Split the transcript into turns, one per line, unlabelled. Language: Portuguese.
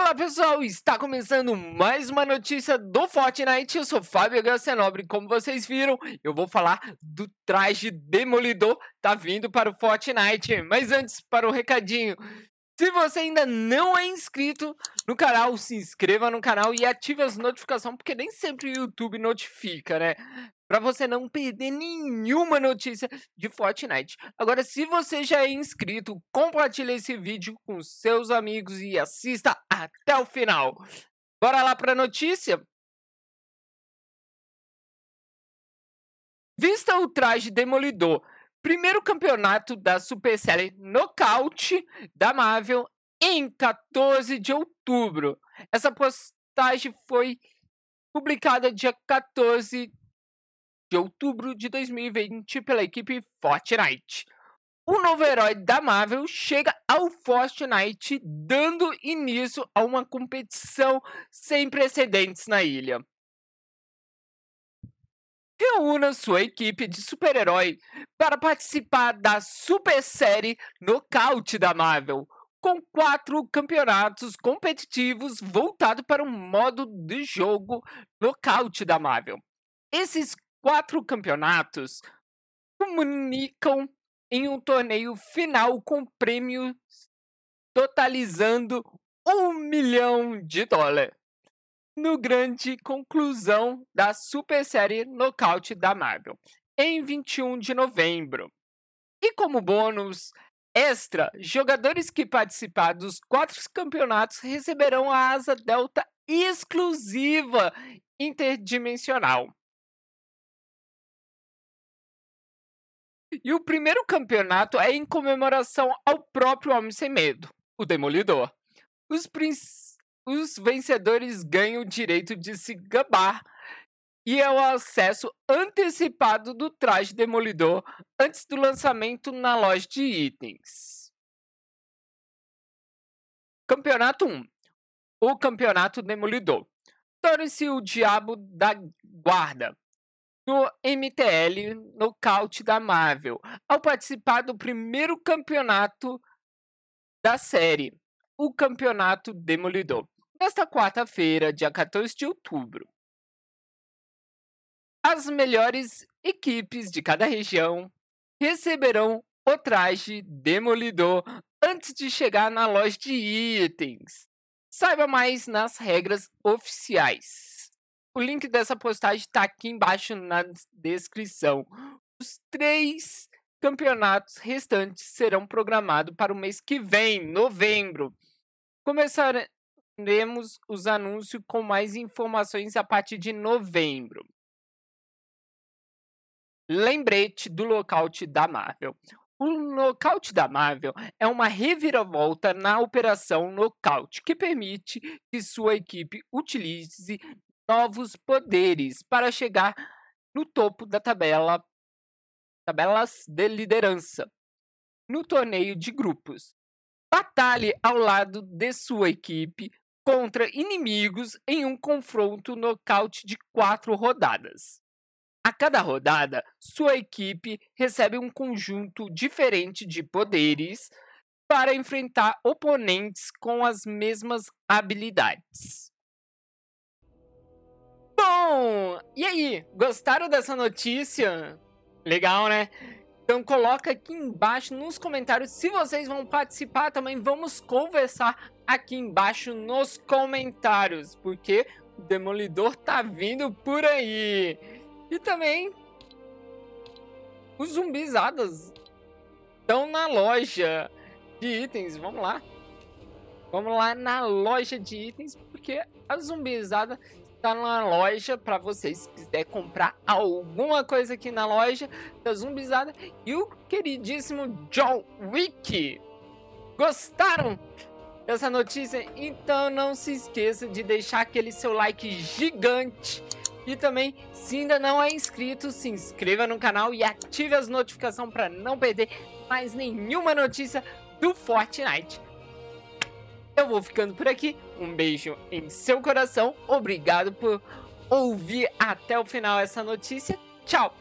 Olá pessoal, está começando mais uma notícia do Fortnite. Eu sou Fábio Garcia Nobre. Como vocês viram, eu vou falar do traje demolidor tá vindo para o Fortnite. Mas antes, para o recadinho. Se você ainda não é inscrito no canal, se inscreva no canal e ative as notificações, porque nem sempre o YouTube notifica, né? Para você não perder nenhuma notícia de Fortnite. Agora, se você já é inscrito, compartilhe esse vídeo com seus amigos e assista até o final. Bora lá para a notícia? Vista o traje demolidor primeiro campeonato da Super Série Nocaute da Marvel em 14 de outubro. Essa postagem foi publicada dia 14 de outubro de 2020 pela equipe Fortnite. O novo herói da Marvel chega ao Fortnite, dando início a uma competição sem precedentes na ilha reúna sua equipe de super-herói para participar da super série Nocaute da Marvel, com quatro campeonatos competitivos voltados para o modo de jogo Nocaute da Marvel. Esses quatro campeonatos comunicam em um torneio final com prêmios totalizando um milhão de dólares no grande conclusão da super série Nocaute da Marvel, em 21 de novembro. E como bônus extra, jogadores que participar dos quatro campeonatos receberão a asa delta exclusiva interdimensional. E o primeiro campeonato é em comemoração ao próprio Homem Sem Medo, o Demolidor. Os, os vencedores ganham o direito de se gabar e é o acesso antecipado do traje demolidor antes do lançamento na loja de itens. Campeonato 1 O Campeonato Demolidor. Torne-se o diabo da guarda no MTL Nocaute da Marvel, ao participar do primeiro campeonato da série, o Campeonato Demolidor nesta quarta-feira, dia 14 de outubro. As melhores equipes de cada região receberão o traje demolidor antes de chegar na loja de itens. Saiba mais nas regras oficiais. O link dessa postagem está aqui embaixo na descrição. Os três campeonatos restantes serão programados para o mês que vem, novembro. Começar, teremos os anúncios com mais informações a partir de novembro. Lembrete do lockout da Marvel. O lockout da Marvel é uma reviravolta na operação Knockout que permite que sua equipe utilize novos poderes para chegar no topo da tabela tabelas de liderança no torneio de grupos. Batalhe ao lado de sua equipe contra inimigos em um confronto nocaute de quatro rodadas. A cada rodada, sua equipe recebe um conjunto diferente de poderes para enfrentar oponentes com as mesmas habilidades. Bom, e aí, gostaram dessa notícia? Legal, né? Então coloca aqui embaixo nos comentários se vocês vão participar também. Vamos conversar aqui embaixo nos comentários, porque o Demolidor tá vindo por aí. E também os zumbizadas estão na loja de itens. Vamos lá. Vamos lá na loja de itens, porque a zumbizada tá na loja para vocês se quiser comprar alguma coisa aqui na loja da Zumbizada e o queridíssimo John Wick. Gostaram dessa notícia? Então não se esqueça de deixar aquele seu like gigante e também, se ainda não é inscrito, se inscreva no canal e ative as notificações para não perder mais nenhuma notícia do Fortnite. Eu vou ficando por aqui. Um beijo em seu coração. Obrigado por ouvir até o final essa notícia. Tchau!